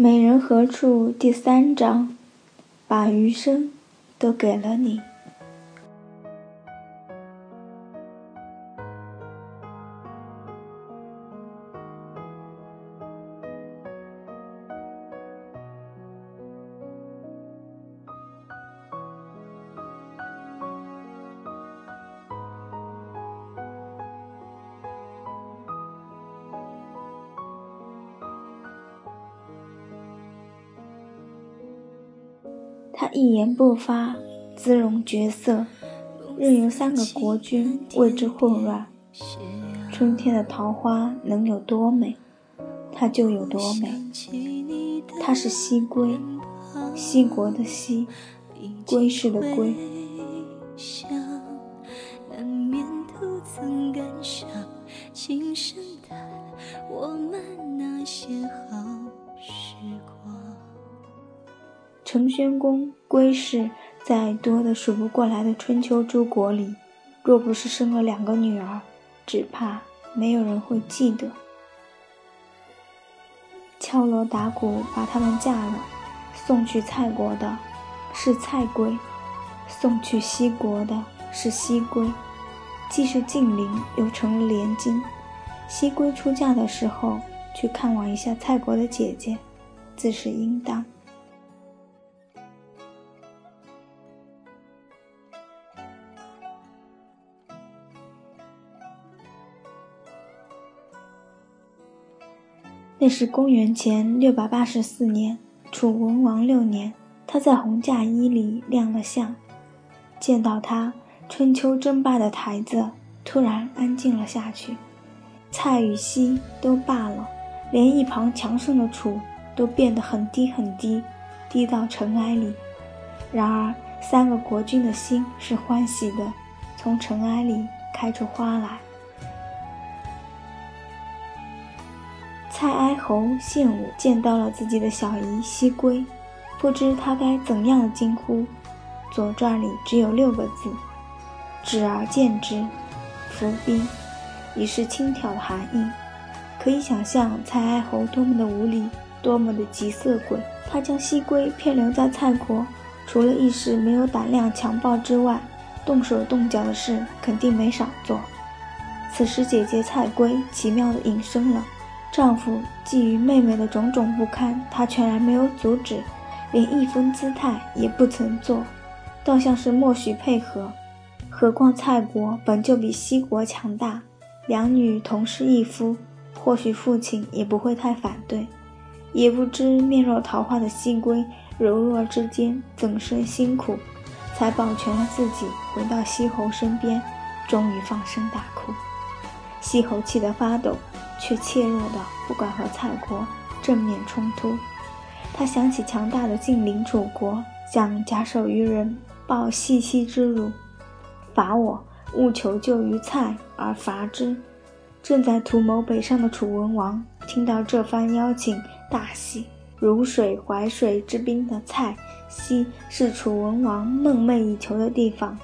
美人何处？第三章，把余生都给了你。他一言不发，姿容绝色，任由三个国君为之混乱。春天的桃花能有多美，它就有多美。他是西归，西国的西，归氏的归。是在多得数不过来的春秋诸国里，若不是生了两个女儿，只怕没有人会记得。敲锣打鼓把她们嫁了，送去蔡国的是蔡归，送去西国的是西归，既是近邻，又成了连襟。西归出嫁的时候，去看望一下蔡国的姐姐，自是应当。那是公元前六百八十四年，楚文王六年，他在红嫁衣里亮了相，见到他，春秋争霸的台子突然安静了下去，蔡与西都罢了，连一旁强盛的楚都变得很低很低，低到尘埃里。然而三个国君的心是欢喜的，从尘埃里开出花来。蔡哀侯献武见到了自己的小姨西归，不知他该怎样的惊呼。《左传》里只有六个字：“指而见之，伏兵”，已是轻佻的含义。可以想象蔡哀侯多么的无礼，多么的急色鬼。他将西归骗留在蔡国，除了一时没有胆量强暴之外，动手动脚的事肯定没少做。此时姐姐蔡归奇妙的隐身了。丈夫觊觎妹妹的种种不堪，她全然没有阻止，连一分姿态也不曾做，倒像是默许配合。何况蔡国本就比西国强大，两女同是一夫，或许父亲也不会太反对。也不知面若桃花的西归，柔弱之间怎生辛苦，才保全了自己，回到西侯身边，终于放声大哭。西侯气得发抖。却怯弱的不敢和蔡国正面冲突。他想起强大的近邻楚国，想假手于人，报细妻之辱，伐我，务求救于蔡而伐之。正在图谋北上的楚文王听到这番邀请，大喜。如水淮水之滨的蔡西是楚文王梦寐以求的地方，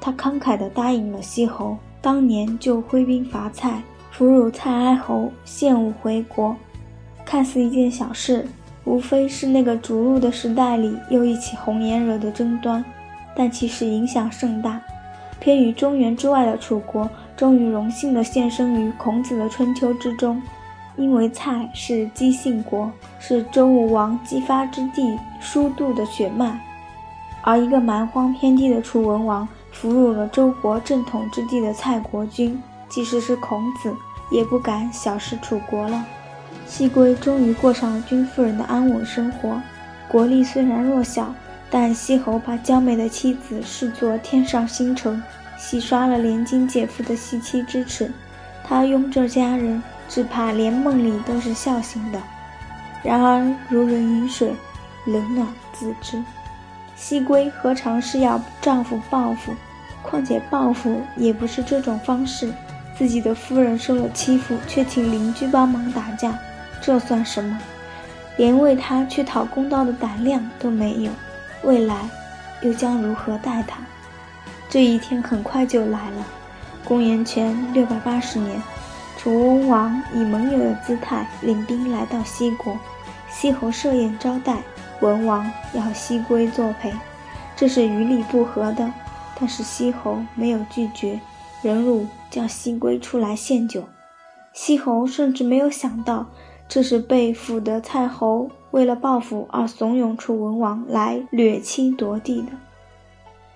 他慷慨地答应了西侯，当年就挥兵伐蔡。俘虏蔡哀侯，献武回国，看似一件小事，无非是那个逐鹿的时代里又一起红颜惹的争端，但其实影响甚大。偏于中原之外的楚国，终于荣幸地现身于孔子的春秋之中，因为蔡是姬姓国，是周武王姬发之地，叔度的血脉，而一个蛮荒偏地的楚文王，俘虏了周国正统之地的蔡国君。即使是孔子，也不敢小视楚国了。西归终于过上了君夫人的安稳生活。国力虽然弱小，但西侯把娇美的妻子视作天上星辰，洗刷了连襟姐夫的戏妻之耻。他拥着家人，只怕连梦里都是笑醒的。然而如人饮水，冷暖自知。西归何尝是要丈夫报复？况且报复也不是这种方式。自己的夫人受了欺负，却请邻居帮忙打架，这算什么？连为他去讨公道的胆量都没有，未来又将如何待他？这一天很快就来了。公元前六百八十年，楚文王以盟友的姿态领兵来到西国，西侯设宴招待文王，要西归作陪，这是于理不合的。但是西侯没有拒绝，忍辱叫西归出来献酒。西侯甚至没有想到，这是被俘的蔡侯为了报复而怂恿楚文王来掠妻夺地的。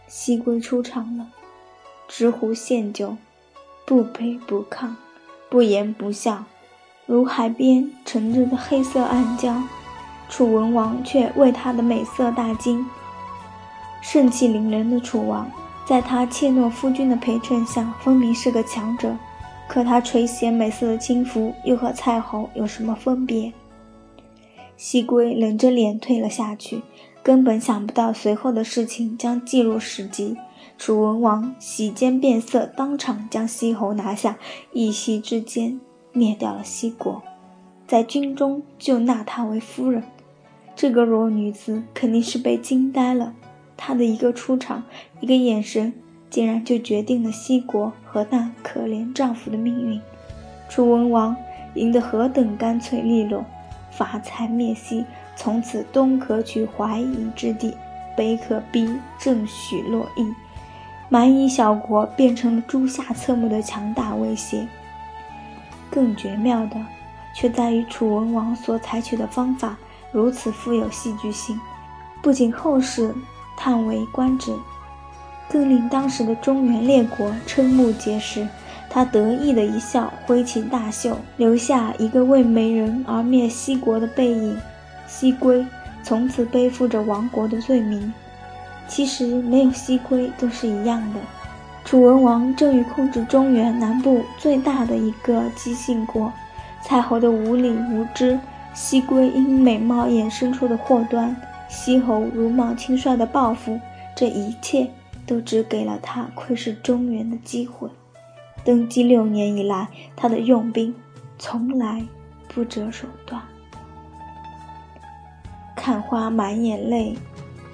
西归出场了，执壶献酒，不卑不亢，不言不笑，如海边沉着的黑色暗礁。楚文王却为他的美色大惊。盛气凌人的楚王，在他怯懦夫君的陪衬下，分明是个强者。可他垂涎美色的轻浮，又和蔡侯有什么分别？西归冷着脸退了下去，根本想不到随后的事情将记入史籍。楚文王喜间变色，当场将西侯拿下，一夕之间灭掉了西国，在军中就纳她为夫人。这个弱女子肯定是被惊呆了，她的一个出场，一个眼神。竟然就决定了西国和那可怜丈夫的命运。楚文王赢得何等干脆利落，伐蔡灭西，从此东可取淮夷之地，北可逼郑许洛邑，蛮夷小国变成了诸夏侧目的强大威胁。更绝妙的，却在于楚文王所采取的方法如此富有戏剧性，不仅后世叹为观止。更令当时的中原列国瞠目结舌。他得意的一笑，挥起大袖，留下一个为美人而灭西国的背影。西归从此背负着亡国的罪名。其实没有西归都是一样的。楚文王正欲控制中原南部最大的一个姬姓国，蔡侯的无礼无知，西归因美貌衍生出的祸端，西侯如莽轻率的报复，这一切。都只给了他窥视中原的机会。登基六年以来，他的用兵从来不择手段。看花满眼泪，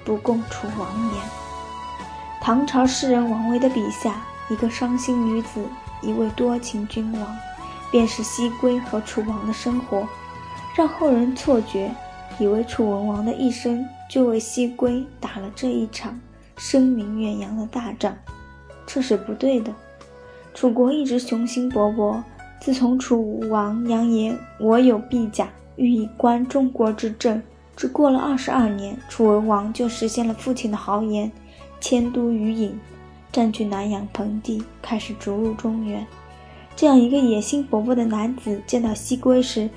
不共楚王言。唐朝诗人王维的笔下，一个伤心女子，一位多情君王，便是西归和楚王的生活，让后人错觉，以为楚文王的一生就为西归打了这一场。声名远扬的大仗，这是不对的。楚国一直雄心勃勃，自从楚武王扬言“我有臂甲，欲以观中国之政”，只过了二十二年，楚文王就实现了父亲的豪言，迁都于郢，占据南阳盆地，开始逐鹿中原。这样一个野心勃勃的男子，见到西归时，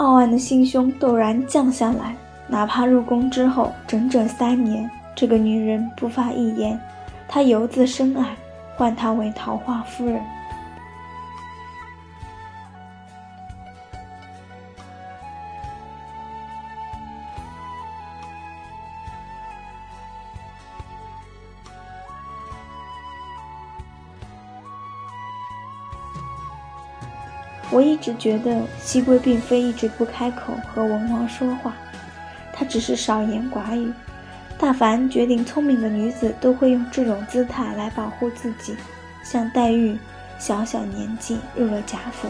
傲岸的心胸陡然降下来。哪怕入宫之后整整三年。这个女人不发一言，他由自深爱，唤她为桃花夫人。我一直觉得西归并非一直不开口和文王说话，他只是少言寡语。大凡绝顶聪明的女子，都会用这种姿态来保护自己。像黛玉，小小年纪入了贾府，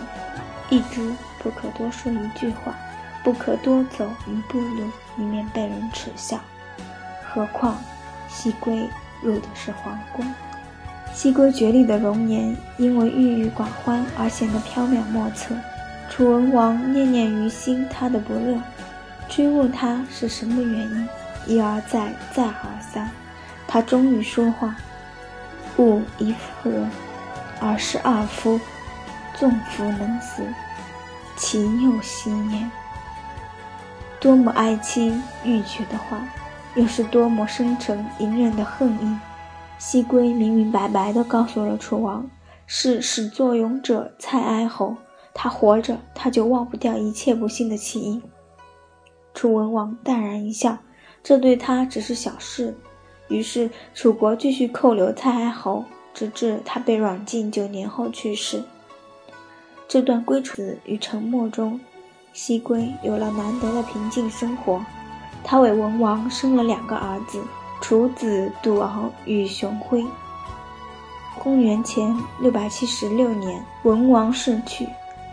一直不可多说一句话，不可多走一步路，以免被人耻笑。何况西归入的是皇宫，西归绝丽的容颜，因为郁郁寡欢而显得飘渺莫测。楚文王念念于心，他的不乐，追问他是什么原因。一而再，再而三，他终于说话：“吾一夫人，而是二夫，纵夫能死，其又惜焉？”多么哀戚欲绝的话，又是多么深沉隐忍的恨意！西归明明白白地告诉了楚王：“是始作俑者蔡哀侯，他活着，他就忘不掉一切不幸的起因。”楚文王淡然一笑。这对他只是小事，于是楚国继续扣留蔡哀侯，直至他被软禁九年后去世。这段归楚与沉默中，西归有了难得的平静生活。他为文王生了两个儿子，楚子杜敖与熊辉。公元前六百七十六年，文王逝去，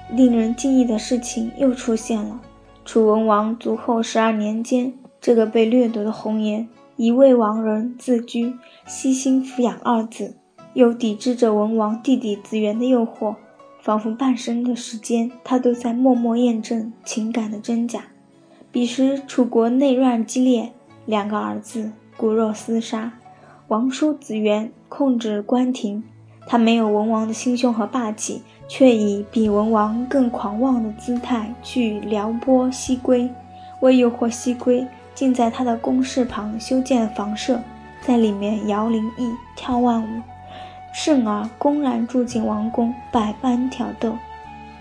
令人惊异的事情又出现了。楚文王卒后十二年间，这个被掠夺的红颜，以魏王人自居，悉心抚养二子，又抵制着文王弟弟子元的诱惑，仿佛半生的时间，他都在默默验证情感的真假。彼时楚国内乱激烈，两个儿子骨肉厮杀，王叔子元控制关亭，他没有文王的心胸和霸气。却以比文王更狂妄的姿态去撩拨西归，为诱惑西归，竟在他的宫室旁修建房舍，在里面摇铃艺、跳万舞，甚而公然住进王宫，百般挑逗。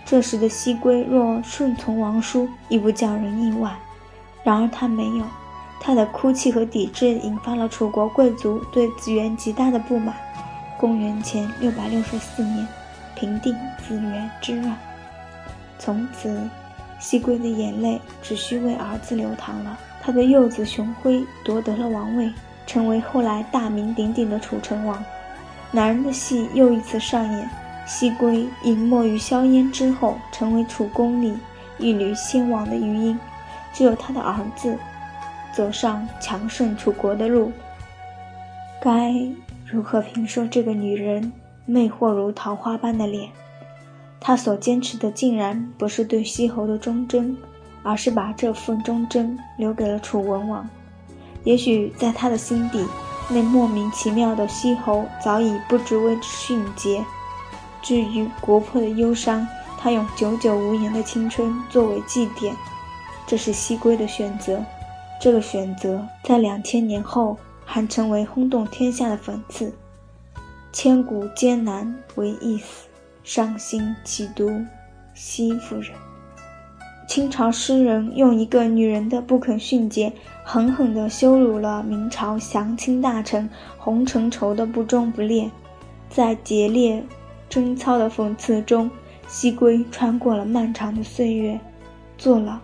这时的西归若顺从王叔，亦不叫人意外。然而他没有，他的哭泣和抵制引发了楚国贵族对子元极大的不满。公元前六百六十四年。平定子元之乱，从此，西归的眼泪只需为儿子流淌了。他的幼子熊辉夺得了王位，成为后来大名鼎鼎的楚成王。男人的戏又一次上演，西归隐没于硝烟之后，成为楚宫里一缕先王的余音。只有他的儿子，走上强盛楚国的路。该如何评说这个女人？魅惑如桃花般的脸，她所坚持的竟然不是对西侯的忠贞，而是把这份忠贞留给了楚文王。也许在他的心底，那莫名其妙的西侯早已不知为之迅捷。至于国破的忧伤，他用久久无言的青春作为祭奠，这是西归的选择。这个选择在两千年后还成为轰动天下的讽刺。千古艰难为一死，伤心岂独西夫人？清朝诗人用一个女人的不肯殉节，狠狠地羞辱了明朝降清大臣洪承畴的不忠不烈。在劫烈贞操的讽刺中，西归穿过了漫长的岁月，坐牢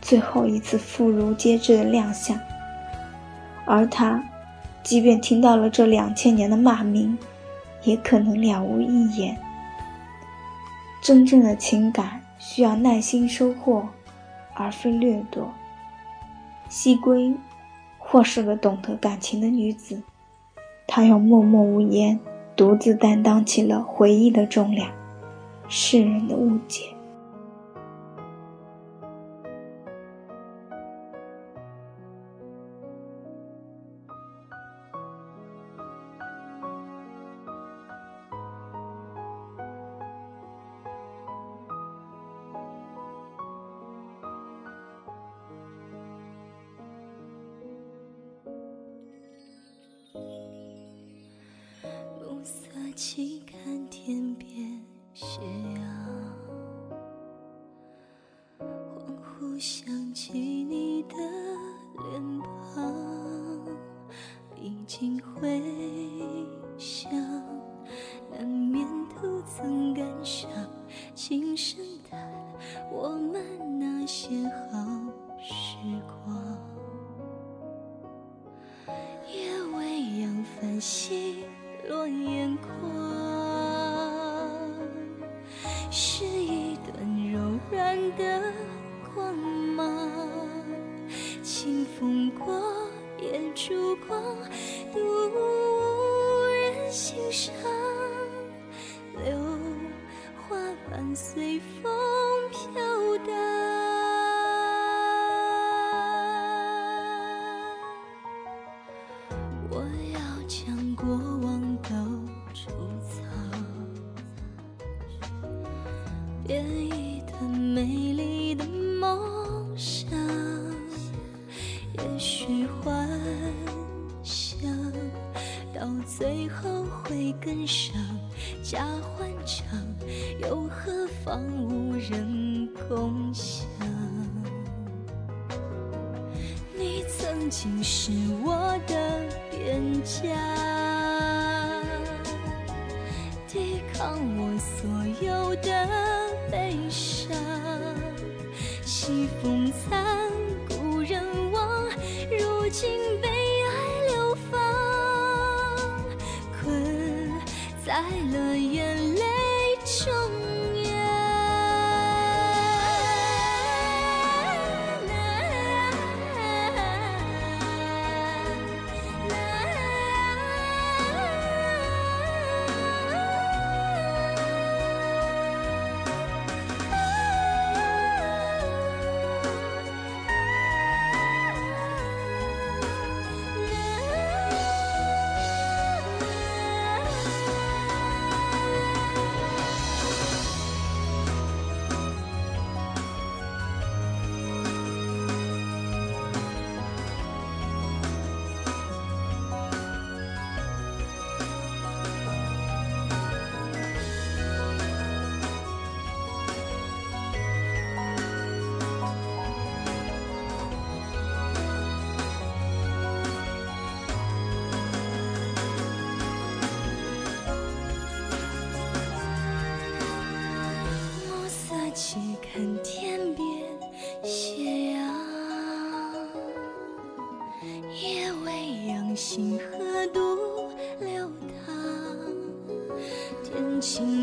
最后一次妇孺皆知的亮相。而他，即便听到了这两千年的骂名。也可能了无一言。真正的情感需要耐心收获，而非掠夺。西归，或是个懂得感情的女子，她用默默无言，独自担当起了回忆的重量，世人的误解。想起你的脸庞，历经回想，难免徒增感伤。轻声叹我们那些好时光，夜未央繁星。落眼眶，是一段柔软的光，过，也烛光，独无人欣赏，流花瓣随风。也许幻想到最后会跟上假欢唱，又何妨无人共享？你曾经是我的边疆，抵抗我所有的悲伤。西风残，在了眼去看天边斜阳，夜未央，星河独流淌，天晴。